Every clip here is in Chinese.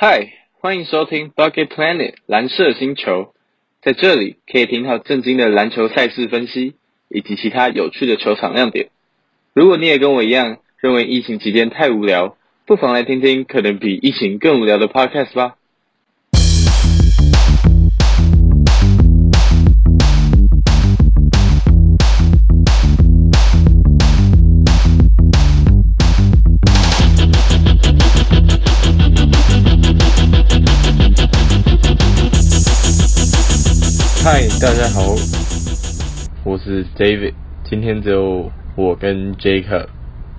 嗨，欢迎收听 Bucket Planet 蓝色星球，在这里可以听到震惊的篮球赛事分析，以及其他有趣的球场亮点。如果你也跟我一样认为疫情期间太无聊，不妨来听听可能比疫情更无聊的 Podcast 吧。嗨，大家好，我是 David。今天只有我跟 Jacob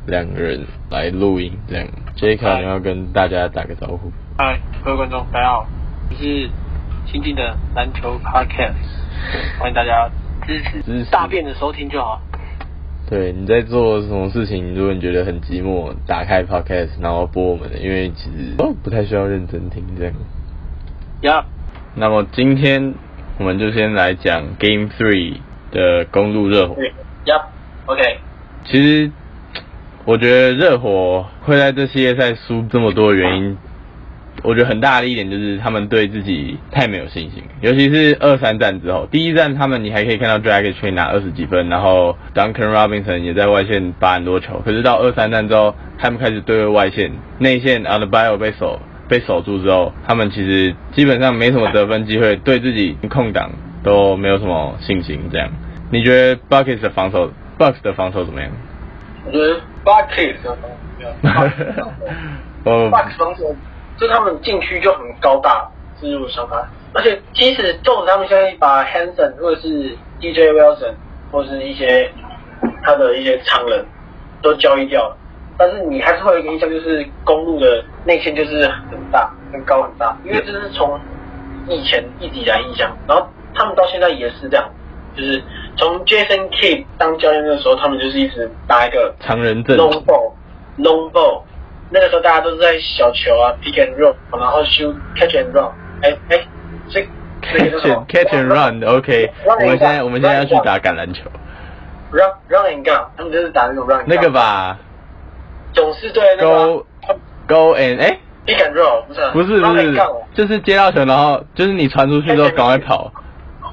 两个人来录音，这样 Jacob 你要跟大家打个招呼。嗨，各位观众，大家好，我是新进的篮球 Podcast，欢迎大家支持，支持大便的收听就好。对，你在做什么事情？如果你觉得很寂寞，打开 Podcast 然后播我们的，因为其实哦不太需要认真听这样。呀，那么今天我们就先来讲 Game Three 的公路热火。对，呀，OK，其实我觉得热火会在这系列赛输这么多的原因，我觉得很大的一点就是他们对自己太没有信心，尤其是二三战之后，第一战他们你还可以看到 Dragic 可以拿二十几分，然后 Duncan Robinson 也在外线拔很多球，可是到二三战之后，他们开始对位外线，内线 o n the bio 被守被守住之后，他们其实基本上没什么得分机会，对自己空档都没有什么信心。这样，你觉得 Buckets 的防守，Bucks 的防守怎么样？我觉得 Bucks 的防守，哦 Bucks 防守，就他们禁区就很高大，是入伤他，而且即使纵使他们现在把 Hanson 或者是 DJ Wilson 或是一些他的一些常人都交易掉了，但是你还是会有一个印象，就是公路的内线就是很大、很高、很大，因为这是从以前一直以来印象，然后他们到现在也是这样，就是从 Jason Kidd 当教练的时候，他们就是一直打一个常人阵。long ball long ball，那个时候大家都是在小球啊 pick and roll，然后 shoot catch and run，哎哎，这这个 catch 叫什么？and catch and run，OK，我们现在我们现在要去打橄榄球，run run and gun，他们就是打那种 run 那个，吧勇士队那个，go go and 哎、pick and roll 不是啊不是 gun，，就是接到球然后就是你传出去之后赶快跑，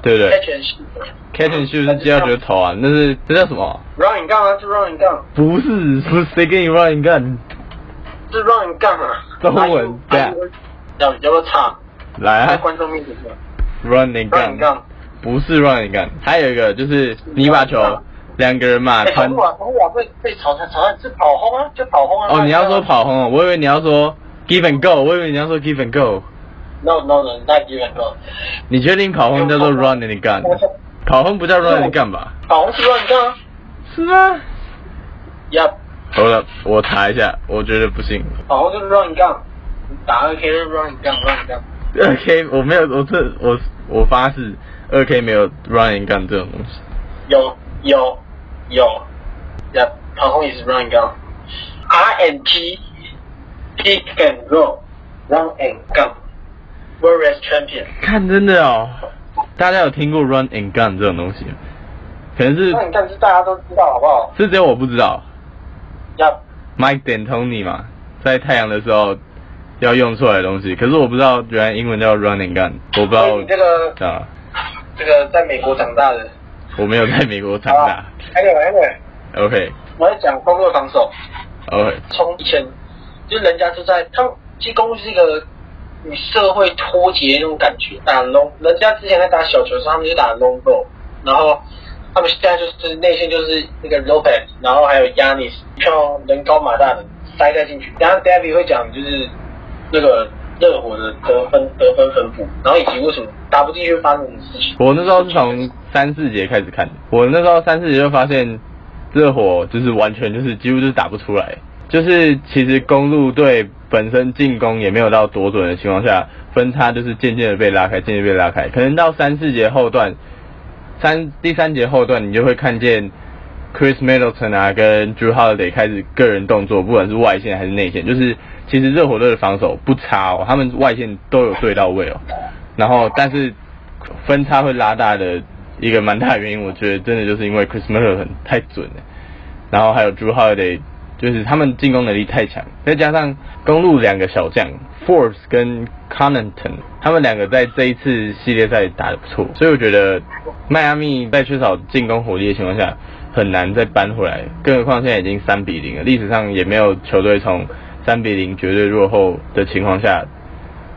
对不对 catch and shoot？catch and shoot 是接到球投啊，那是这叫什么？run and gun 啊，是 run and gun，不是不是谁给你 run and gun？是 run and gun 啊，中文还有对啊还有要要不要唱？在来啊观众面前唱，run and run and gun，gun。不是 run and gun，还有一个就是你把球两个人嘛哎，传跑。啊，跑啊，被被炒菜炒菜是跑轰啊，就跑轰啊。哦，你要说跑轰啊，我以为你要说 give and go，我以为你要说 give and go。？No No No，那 give and go。你确定跑轰叫做 run and gun？跑轰不叫 run and gun 吧？跑轰是 run and gun 啊。是吗？？Yep 好了，我查一下，我觉得不行。跑轰就是 run and gun。打二 K 就是 run and gun，run and gun。二 K 我没有，我这我我发誓，二 K 没有 run and gun 这种东西。有有有，Yup，跑轰也是 run and gun。R and G pick and roll，run and gun。Warriors champion。看真的哦，大家有听过 run and gun 这种东西吗？可能是 run and gun 是大家都知道，好不好是只有我不知道。？Yup。Mike D'Antoni 嘛，在太阳的时候要用出来的东西，可是我不知道原来英文叫 run and gun，我不知道你这个啊，这个在美国长大的。我没有在美国长大。Anyway Anyway，OK 我在讲工作防守。OK，从以前，就人家就在他们，其实公路是一个与社会脱节的那种感觉。打 long，人家之前在打小球的时候，他们就打 long ball，然后他们现在就是内线就是那个 Lopez，然后还有 Yanis，一票人高马大的塞在进去。然后 David 会讲就是那个热火的得分得分分布，然后以及为什么打不进去会发生什么事情。我那时候是从三四节开始看，我那时候三四节就发现热火就是完全就是几乎就是打不出来，就是其实公路队本身进攻也没有到多准的情况下，分差就是渐渐的被拉开，渐渐被拉开，可能到三四节后段，三第三节后段你就会看见 Chris Middleton 啊跟 Drew Holiday 开始个人动作，不管是外线还是内线，就是其实热火队的防守不差哦，他们外线都有对到位哦，然后但是分差会拉大的一个蛮大原因，我觉得真的就是因为 Chris Middleton 太准了，然后还有 Drew Holiday 就是他们进攻能力太强，再加上公路两个小将 Forbes 跟 Connaughton，他们两个在这一次系列赛打得不错，所以我觉得迈阿密在缺少进攻火力的情况下，很难再扳回来。更何况现在已经三比零了，历史上也没有球队从三比零绝对落后的情况下，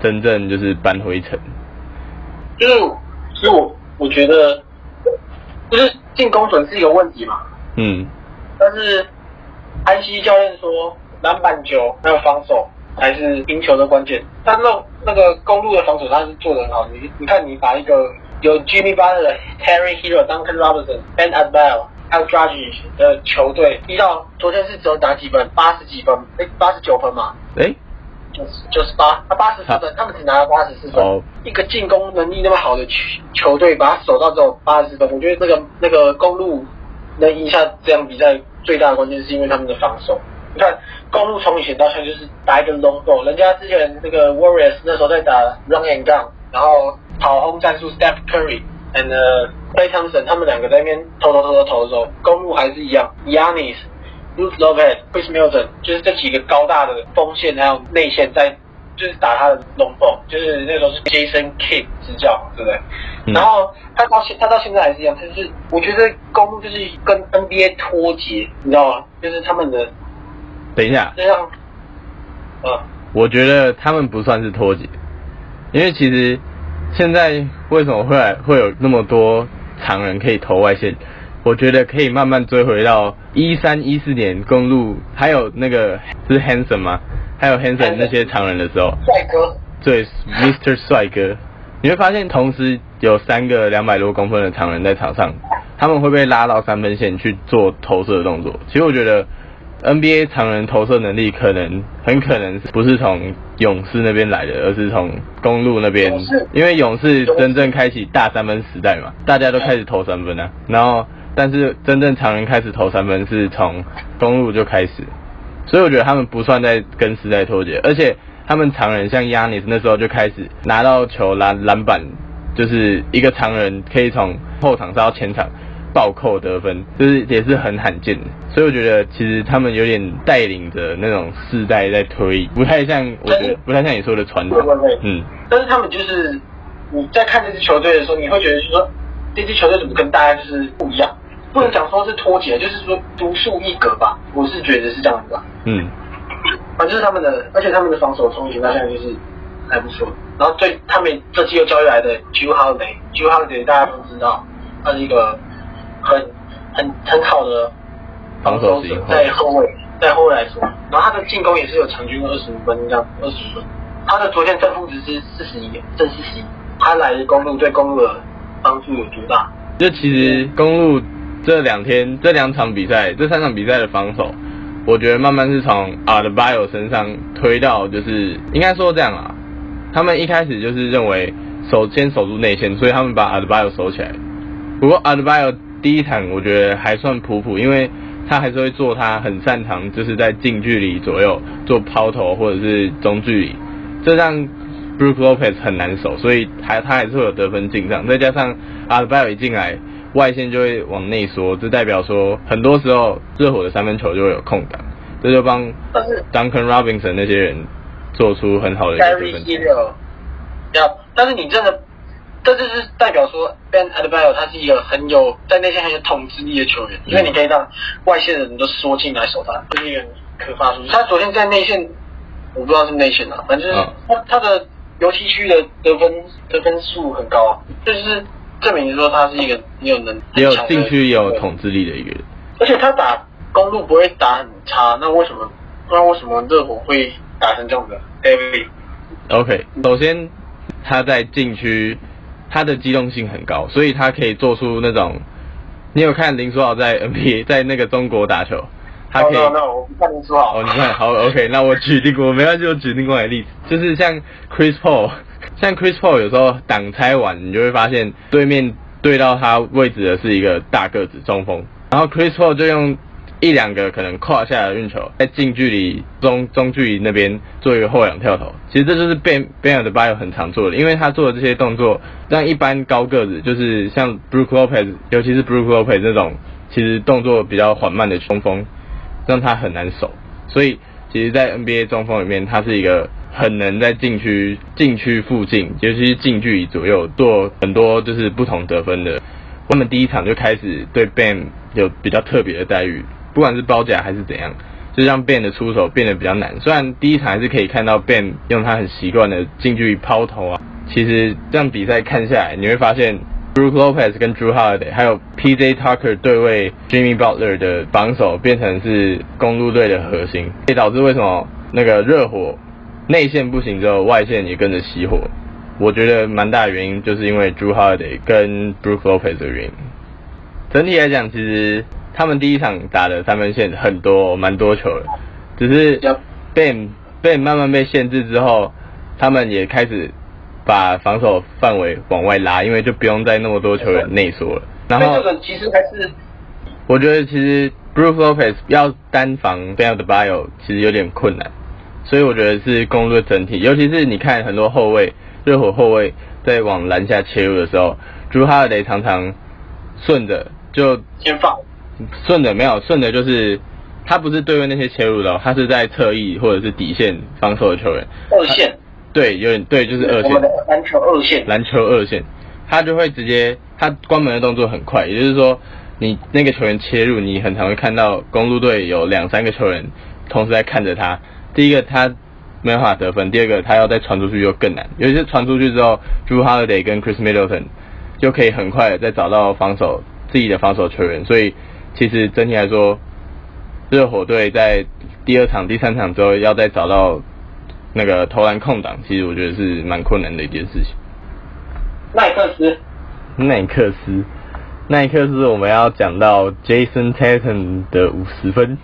真正就是扳回一城。就是，其实我我觉得，就是进攻准是一个问题嘛，嗯，但是安西教练说篮板球还有防守才是赢球的关键。他那那个公路的防守他是做的很好，你你看你把一个有 Jimmy Butler、Terry Hero、Duncan Robinson、Ben Adbell 还有 Dragic 的球队，一到昨天是只有打几分，八十几分，哎，八十九分嘛，哎、九十九十八，他八十四分，他们只拿了八十四分。哦一个进攻能力那么好的球球队，把他守到只有八十四分，我觉得那个那个公路能赢下这场比赛最大的关键是因为他们的防守。你看公路从以前到现在就是打一个 long ball，人家之前那个 Warriors 那时候在打 run and gun，然后跑轰战术 Steph Curry and、uh, Clay Thompson 他们两个在那边投投投投投的时候，公路还是一样，Yanis、Ruth Lopez、Chris Middleton 就是这几个高大的锋线还有内线在。就是打他的 long ball，就是那时候是 Jason Kidd 执教，对不对？嗯然后他到现他到现在还是一样，他就是我觉得公路就是跟 NBA 脱节，你知道吗？就是他们的等一下，就像，呃，我觉得他们不算是脱节，因为其实现在为什么会来会有那么多常人可以投外线？我觉得可以慢慢追回到一三一四年公路，还有那个是 Hanson 吗？还有 Hanson 那些常人的时候，帅哥，对，Mr. 帅哥，你会发现同时有三个两百多公分的常人在场上，他们会被拉到三分线去做投射的动作。其实我觉得 NBA 常人投射能力可能很可能不是从勇士那边来的，而是从公路那边因为勇士真正开启大三分时代嘛，大家都开始投三分啊，然后但是真正常人开始投三分是从公路就开始。所以我觉得他们不算在跟时代脱节，而且他们常人像亚尼斯那时候就开始拿到球篮篮板，就是一个常人可以从后场杀到前场暴扣得分，就是也是很罕见的。所以我觉得其实他们有点带领着那种世代在推，不太像我觉得不太像你说的传统嗯，但是他们就是你在看这支球队的时候，你会觉得就是说这支球队怎么跟大家就是不一样？不能讲说是脱节，就是说独树一格吧。我是觉得是这样子吧。嗯，反正就是他们的，而且他们的防守从以前到现在就是还不错。然后对他们这期又交易来的 Drew Holiday，Drew Holiday 大家都知道，他是一个很很很好的防守型者，在后卫，在后卫来说，然后他的进攻也是有场均二十五分这样，二十分。他的昨天正负值是四十一，正四十一。他来的公路对公路的帮助有多大？就其实公路这两天这两场比赛，这三场比赛的防守，我觉得慢慢是从 a d b i o 身上推到，就是应该说这样啊，他们一开始就是认为守先守住内线，所以他们把 a d b i o 守起来。不过 a d b i o 第一场我觉得还算普普，因为他还是会做他很擅长，就是在近距离左右做抛投或者是中距离，这让 Brook Lopez 很难守，所以还他还是会有得分进账，再加上 a d b i o 一进来。外线就会往内缩，这代表说很多时候热火的三分球就会有空档，这就帮 Duncan Robinson 那些人做出很好的一个得分。但是你真的，这就是代表说 Ben Adebayo 他是一个很有在内线很有统治力的球员，因为你可以让外线的人都缩进来守他，这是一个可怕的数据。他昨天在内线，我不知道是内线啊，反正就是嗯他他的游戏区的得分得分数很高啊，就是证明说他是一个很有能也有禁区也有统治力的一个人。而且他打公路不会打很差，那为什么那为什么热火会打成这样子？David，OK，首先他在禁区，他的机动性很高，所以他可以做出那种。你有看林书豪在 NBA 在那个中国打球，他可以。哦，那我不看林书豪。哦，你看，好，OK，那我举另我没关系，我举另外的例子，就是像 Chris Paul，像 Chris Paul 有时候挡拆完，你就会发现对面对到他位置的是一个大个子中锋，然后 Chris Paul 就用一两个可能胯下的运球，在近距离中中距离那边做一个后仰跳投，其实这就是 Ben Ben 的 Bio 很常做的，因为他做的这些动作，让一般高个子，就是像 Brook Lopez，尤其是 Brook Lopez 这种，其实动作比较缓慢的中锋。让他很难守。所以其实，在 NBA 中锋里面，他是一个很能在禁区禁区附近，尤其是近距离左右做很多就是不同得分的。他们第一场就开始对 Ben 有比较特别的待遇，不管是包夹还是怎样，就让 Ben 的出手变得比较难。虽然第一场还是可以看到 Ben 用他很习惯的近距离抛投啊，其实这样比赛看下来，你会发现 Brook Lopez 跟 Drew Holiday 还有 PJ Tucker 对位 Jimmy Butler 的防守变成是公路队的核心，也导致为什么那个热火内线不行之后，外线也跟着熄火。我觉得蛮大的原因就是因为 Drew Holiday 跟 Brook Lopez 的原因。整体来讲，其实他们第一场打的三分线很多，蛮多球的，只是 Ben Ben 慢慢被限制之后，他们也开始把防守范围往外拉，因为就不用再那么多球员内缩了。然后这个其实还是我觉得其实 Brook Lopez 要单防 Ben d e b i o 其实有点困难，所以我觉得是公路的整体，尤其是你看很多后卫。热火后卫在往篮下切入的时候，朱哈德常常顺着就先放，顺着没有顺着就是他不是对位那些切入的，他是在侧翼或者是底线防守的球员。二线。对，有点对，就是二线。篮球二线。篮球二线，他就会直接他关门的动作很快，也就是说你那个球员切入，你很常会看到公路队有两三个球员同时在看着他。第一个他。没办法得分。第二个，他要再传出去就更难。尤其是传出去之后，Drew Holiday 跟 Chris Middleton 就可以很快的再找到防守自己的防守球员。所以，其实整体来说，热火队在第二场、第三场之后要再找到那个投篮空档，其实我觉得是蛮困难的一件事情。奈克斯，奈克斯，奈克斯，我们要讲到 Jason Tatum 的五十分。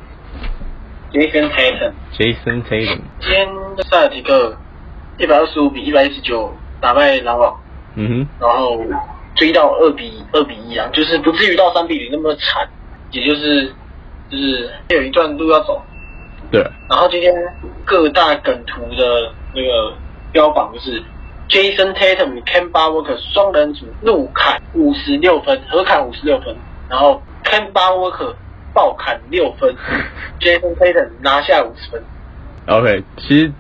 Jason Tatum，Jason Tatum，今天塞尔提克一百二十五比一百一十九打败篮网，嗯哼，然后追到二比二比一啊，就是不至于到三比零那么惨，也就是就是有一段路要走。对。然后今天各大梗图的那个标榜就是 Jason Tatum、Ken b a Walker 双人组怒砍五十六分，合砍五十六分，然后 Ken b a Walker。爆砍六分，Jason Tatum 拿下五十分。OK，其实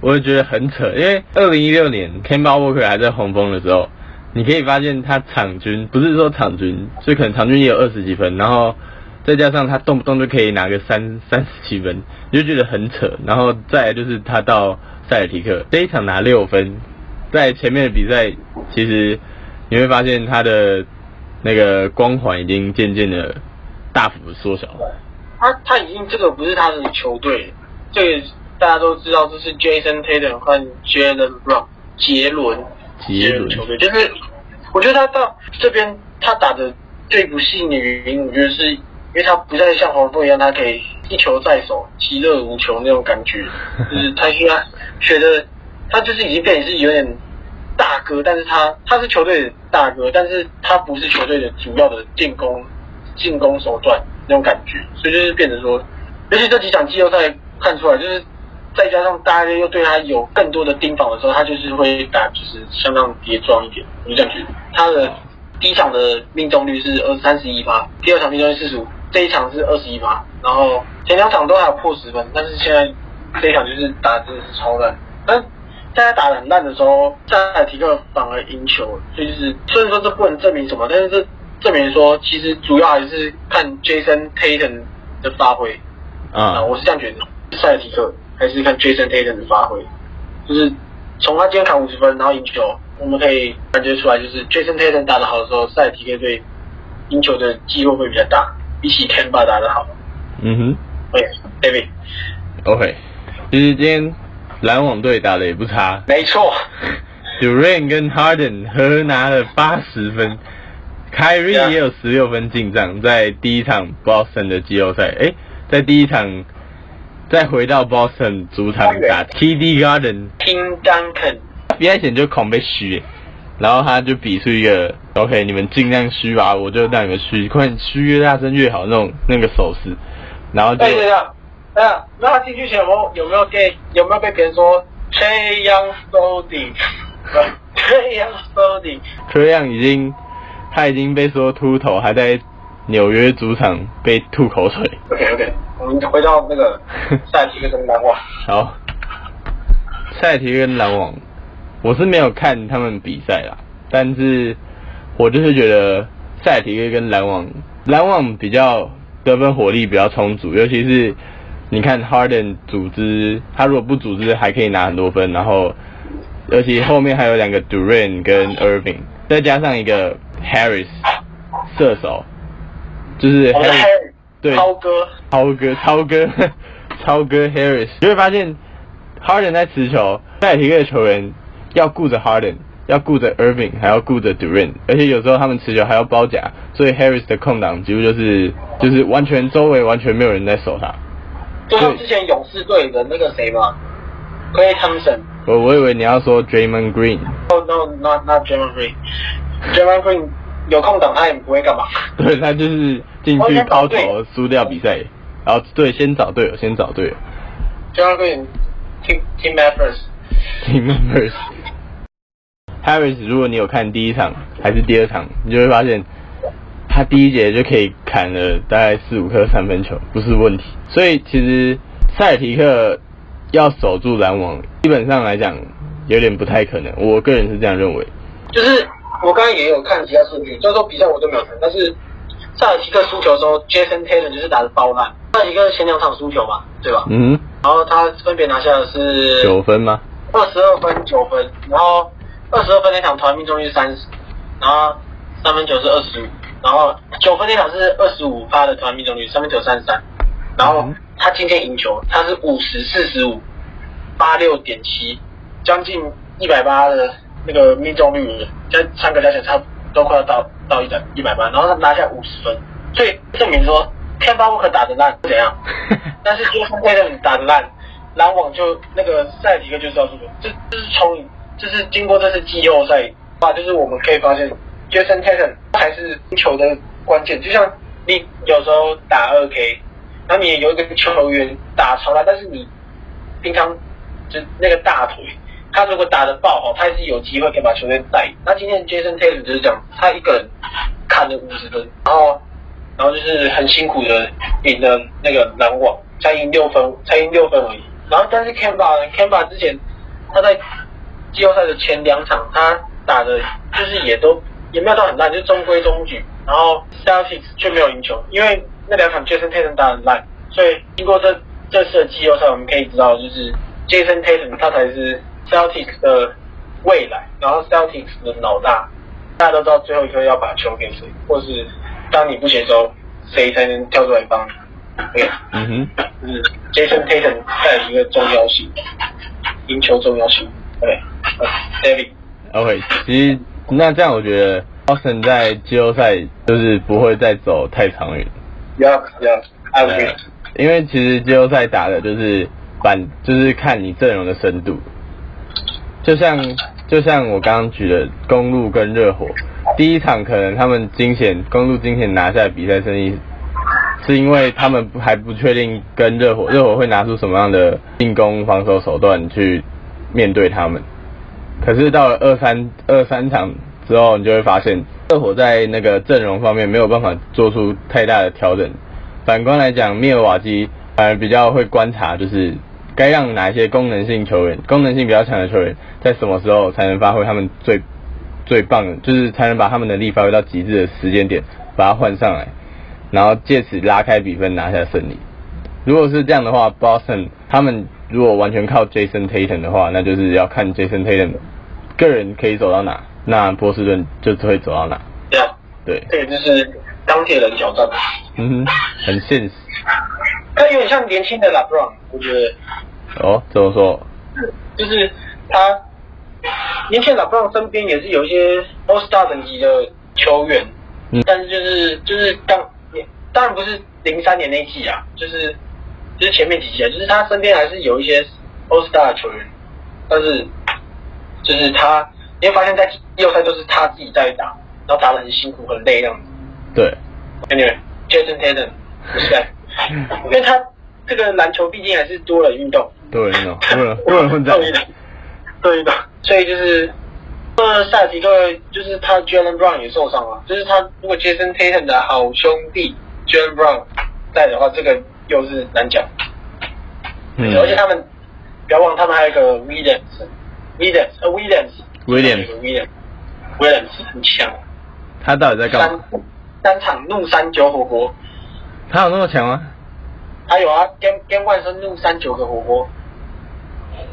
我也觉得很扯，因为二零一六年 Kemba Walker 还在红峰的时候，你可以发现他场均不是说场均，就可能场均也有二十几分，然后再加上他动不动就可以拿个三三十几分，你就觉得很扯。然后再来就是他到塞尔提克这一场拿六分，在前面的比赛，其实你会发现他的那个光环已经渐渐的。大幅的缩小。他他已经这个不是他的球队，这个大家都知道，这是 Jason Tatum 和 Jalen Brown 杰伦杰伦球队。就是我觉得他到这边他打的最不幸的原因，我觉得是因为他不再像黄蜂一样，他可以一球在手，其乐无穷那种感觉。就是他需要觉得他就是已经变成是有点大哥，但是他他是球队的大哥，但是他不是球队的主要的进攻。进攻手段那种感觉，所以就是变成说，尤其这几场季后赛看出来，就是再加上大家又对他有更多的盯防的时候，他就是会打，就是相当跌撞一点。我就这样觉得，他的第一场的命中率是二三十一发，第二场命中率四十五，这一场是二十一发，然后前两场都还有破十分，但是现在这一场就是打真的是超烂。但在他打的很烂的时候，塞尔提克反而赢球了，所以就是虽然说这不能证明什么，但是这。证明说，其实主要还是看 Jason Tatum 的发挥啊，我是这样觉得。塞尔提克还是看 Jason Tatum 的发挥，就是从他今天砍五十分，然后赢球，我们可以感觉出来，就是 Jason Tatum 打得好的时候，塞尔提克队赢球的机会会比较大，比起 Kemba 打得好。嗯哼，OK，David。OK，其实今天篮网队打的也不差。没错，Durant 跟 Harden 合拿了八十分。凯瑞也有十六分进账，在第一场 Boston 的季后赛，哎，在第一场再回到 Boston 主场打 TD Garden，Tim Duncan，比赛前就恐被虚，然后他就比出一个 OK，你们尽量虚吧，我就让你们虚，快虚越大声越好那种那个手势，然后就哎呀，哎呀，那他进去前有没有有没有给有没有被别人说 Trey Young Folding，Trey Young Folding，Trey Young 已经。他已经被说秃头，还在纽约主场被吐口水。OK OK，我们回到那个 塞尔提克跟篮网。好，塞尔提跟篮网，我是没有看他们比赛啦，但是我就是觉得塞尔提跟篮网，篮网比较得分火力比较充足，尤其是你看 Harden 组织，他如果不组织还可以拿很多分，然后尤其后面还有两个 Durant 跟 Irving，再加上一个 Harris 射手，就是 Harris 对超哥，超哥，超哥，超哥 Harris，你会发现 Harden 在持球，塞尔提克的球员要顾着 Harden，要顾着 Irving，还要顾着 Durant，而且有时候他们持球还要包夹，所以 Harris 的空档几乎就是就是完全周围完全没有人在守他。就像之前勇士队的那个谁嘛，Clay Thompson。我我以为你要说 Draymond Green，Oh no, not not Draymond Green. Draymond Green 有空档他也不会干嘛。对他就是进去抛投输掉比赛，然后对先找队友，先找队友 Draymond Green team team efforts。team members。Harris，如果你有看第一场还是第二场，你就会发现他第一节就可以砍了大概四五颗三分球，不是问题。所以其实塞尔提克要守住篮网，基本上来讲有点不太可能。我个人是这样认为。就是我刚刚也有看其他数据，就是说比赛我都没有看，但是塞尔提克输球的时候，Jason Tatum 就是打的爆烂。塞尔提克前两场输球嘛，对吧？嗯然后他分别拿下的是哼，九分吗？二十二分、九分，然后二十二分那场投篮命中率是三十，然后三分球是二十五，然后九分那场是二十五发的投篮命中率，三分球三十三，然后嗯他今天赢球，他是五十四十五，八六点七，将近一百八的那个命中率，加三个加起来差不多都快要到到一百一百八，然后他拿下五十分，所以证明说 Ken b a w 打得烂是怎样？但是 Jason Tatum 打得烂，篮网就那个塞尔提克就知道输球，这这是从这是经过这次季后赛啊，就是我们可以发现 Jason Tatum 才是球的关键。就像你有时候打二 K，然后你有一个球员打超烂，但是你平常就那个大腿，他如果打得爆好，他还是有机会可以把球队带赢。那今天 Jason Tatum 就是这样，他一个人砍了五十分，然后然后就是很辛苦的赢了那个篮网，才赢六分，才赢六分而已。然后但是 Kemba 呢，Kemba 之前他在季后赛的前两场，他打的就是也都也没有到很烂，就中规中矩。然后 Celtics 却没有赢球，因为那两场 Jason Tatum 打很烂，所以经过这这次的季后赛，我们可以知道，就是 Jason Tatum 他才是 Celtics 的未来，然后 Celtics 的老大。大家都知道最后一刻要把球给谁，或是当你不行的时候，谁才能跳出来帮你？对，嗯哼，就是 Jason Tatum 带一个重要性，赢球重要性。对呃，David，OK，其实那这样我觉得 Austin 在季后赛就是不会再走太长远。Yeah, yeah, I agree. 呃因为其实季后赛打的就是板，就是看你阵容的深度。就像就像我刚刚举的公路跟热火，第一场可能他们惊险公路惊险拿下比赛胜利，是因为他们还不确定跟热火热火会拿出什么样的进攻防守手段去面对他们。可是到了二三二三场之后，你就会发现热火在那个阵容方面没有办法做出太大的调整。反观来讲，密尔瓦基反而比较会观察，就是该让哪一些功能性球员、功能性比较强的球员，在什么时候才能发挥他们最最棒的，就是才能把他们能力发挥到极致的时间点，把它换上来，然后借此拉开比分，拿下胜利。如果是这样的话，Boston 他们如果完全靠 Jason Tatum 的话，那就是要看 Jason Tatum 个人可以走到哪，那波士顿就只会走到哪。Yeah，对，这个就是钢铁人挑战。嗯哼，很现实。他有点像年轻的 LeBron，我觉得哦，怎么说？就是他年轻的 LeBron 身边也是有一些 All Star 等级的球员，嗯但是就是就是当当然不是零三年那一季啊，就是就是前面几季啊，就是他身边还是有一些 All Star 的球员，但是就是他你会发现在季后赛都是他自己在打，然后打的很辛苦很累这样子。对，Anyway，Jason Tatum 不是在，因为他这个篮球毕竟还是多人运动，多人运动，多人多人混战。对的，对的，所以就是，呃，塞尔提克就是他 Jalen Brown 也受伤了，就是他如果 Jason Tatum 的好兄弟 Jalen Brown 在的话，这个又是难讲。嗯而且他们不要忘，他们还有一个 Williams，Williams，呃 Williams。Williams Williams Williams 很强，他到底在干三嘛？三场怒三九火锅，他有那么强吗？还有啊，Game Game One 是怒三九个火锅，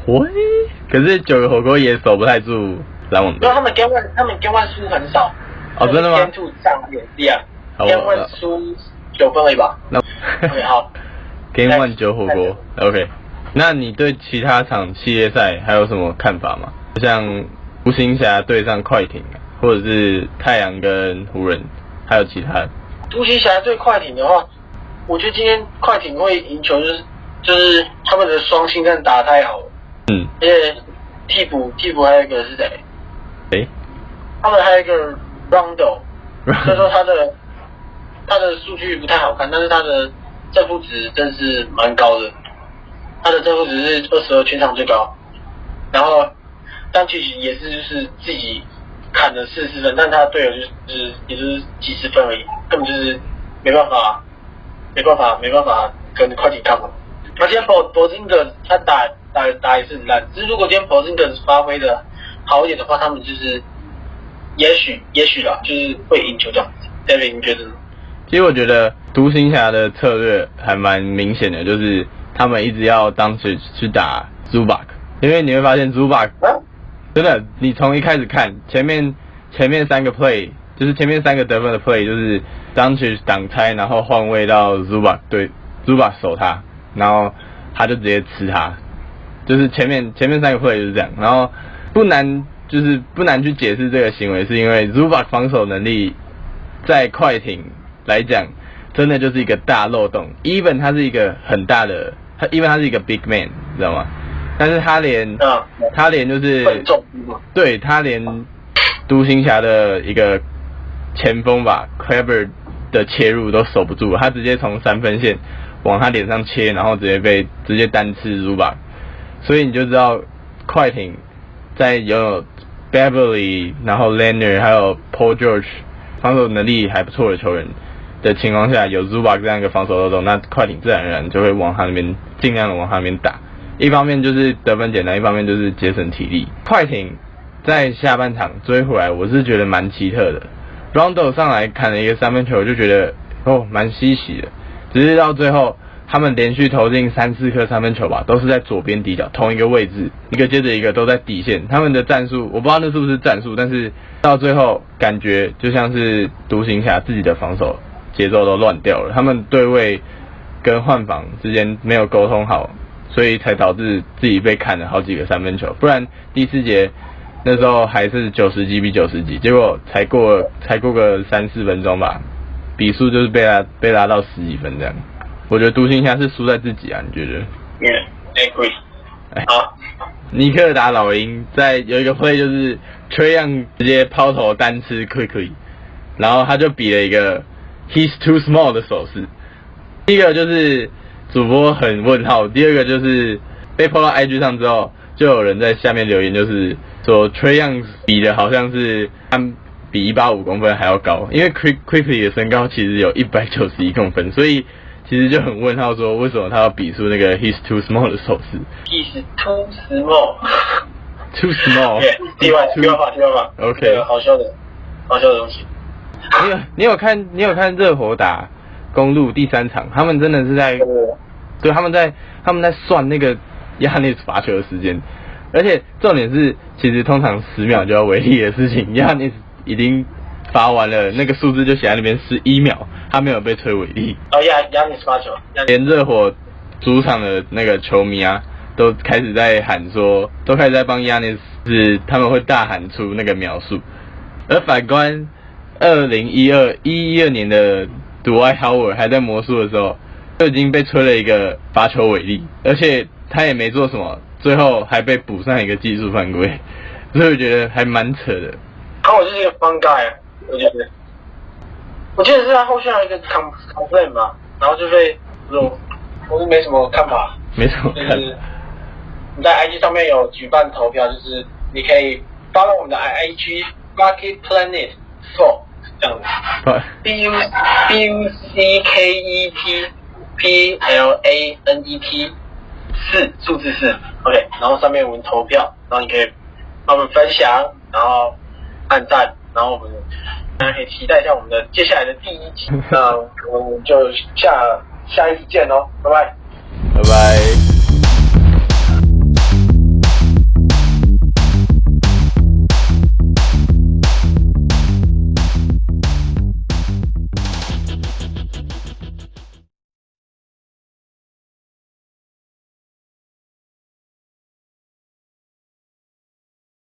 喂，可是九个火锅也守不太住篮网队因为他。们 Game One 他们 Game One 输很少。哦真的吗 Game Two 上很厉害好，Game 我 One 输九分而已吧。那 OK 好，Game One 九火锅，OK。那你对其他场系列赛还有什么看法吗？像独行侠对上快艇，或者是太阳跟湖人，还有其他的？独行侠对快艇的话，我觉得今天快艇会赢球，就是就是他们的双星战打得太好了，嗯，而且替补替补还有一个是谁？诶、他们还有一个 Rondo，虽然说他的他的数据不太好看，但是他的正负值真是蛮高的，他的正负值是二十二，全场最高。然后但其实也是就是自己砍了四十分，但他的队友就是就是也就是几十分而已，根本就是没办法，没办法，没办法跟快艇抗衡。那今天博博金格他打打打也是很烂，只是如果今天博金格发挥的好一点的话，他们就是也许也许啦，就是会赢球这样子。David，你觉得呢？其实我觉得独行侠的策略还蛮明显的，就是他们一直要当时去打 Zubac，因为你会发现 Zubac 啊？真的，你从一开始看前面前面三个 play，就是前面三个得分的 play，就是 d u n c h 挡拆，然后换位到 Zubac 对 Zubac 守他，然后他就直接吃他，就是前面前面三个 play 就是这样，然后不难就是不难去解释这个行为，是因为 Zubac 防守能力在快艇来讲，真的就是一个大漏洞。even 他是一个很大的，他 even 他是一个 big man，你知道吗？但是他连、啊他连就是？对他连独行侠的一个前锋吧，Clever 的切入都守不住，他直接从三分线往他脸上切，然后直接被直接单吃 Zubac，所以你就知道快艇在拥有 Beverly，然后 Leonard 还有 Paul George 防守能力还不错的球员的情况下，有 Zubac 这样一个防守漏洞，那快艇自然而然就会往他那边尽量的往他那边打。一方面就是得分简单，一方面就是节省体力。快艇在下半场追回来，我是觉得蛮奇特的。Rondo 上来砍了一个三分球，就觉得哦蛮稀奇的。只是到最后，他们连续投进三四颗三分球吧，都是在左边底角同一个位置，一个接着一个都在底线。他们的战术我不知道那是不是战术，但是到最后感觉就像是独行侠自己的防守节奏都乱掉了，他们对位跟换防之间没有沟通好，所以才导致自己被砍了好几个三分球。不然第四节那时候还是九十几比九十几，结果才过才过个三四分钟吧，比数就是被拉被拉到十几分这样。我觉得独行侠是输在自己啊，你觉得？Yeah，agree。哎好，尼克打老鹰，在有一个 play 就是崔样直接抛投单吃 quickly，然后他就比了一个 he's too small 的手势。第一个就是主播很问号，第二个就是被 po 到 IG 上之后，就有人在下面留言，就是说 Trey Young 比的好像是他比一八五公分还要高，因为 Quick Quickly 的身高其实有一百九十一公分，所以其实就很问号说为什么他要比出那个 he's too small 的手势 He's too small。，too 题外 too- 题外话，题外话。OK 好笑的，好笑的东西。你有你有看你有看热火打公路第三场，他们真的是在对他们在他们在算那个亚内斯罚球的时间，而且重点是其实通常十秒就要违例的事情，亚尼斯已经罚完了，那个数字就写在那边十一秒，他没有被吹违例，哦，亚亚尼斯发球，连热火主场的那个球迷啊，都开始在喊说，都开始在帮亚尼斯，是他们会大喊出那个描述。而反观二零一二一一二年的杜埃豪尔还在魔术的时候，就已经被吹了一个罚球违例，而且他也没做什么，最后还被补上一个技术犯规，所以我觉得还蛮扯的。然后我就是一个 fun guy，我觉得，我记得是他后续还有一个 com complain 吧，然后就被我我是没什么看法，没什么看，就是你在 IG 上面有举办投票，就是你可以 follow 我们的 IG Rocket Planet Four 这样子。对，B U B U C K E T P L A N E T 四数字四，OK，然后上面我们投票，然后你可以帮我们分享，然后按赞，然后我们大家可以期待一下我们的接下来的第一集，那我们就下下一次见喽，拜拜。拜拜。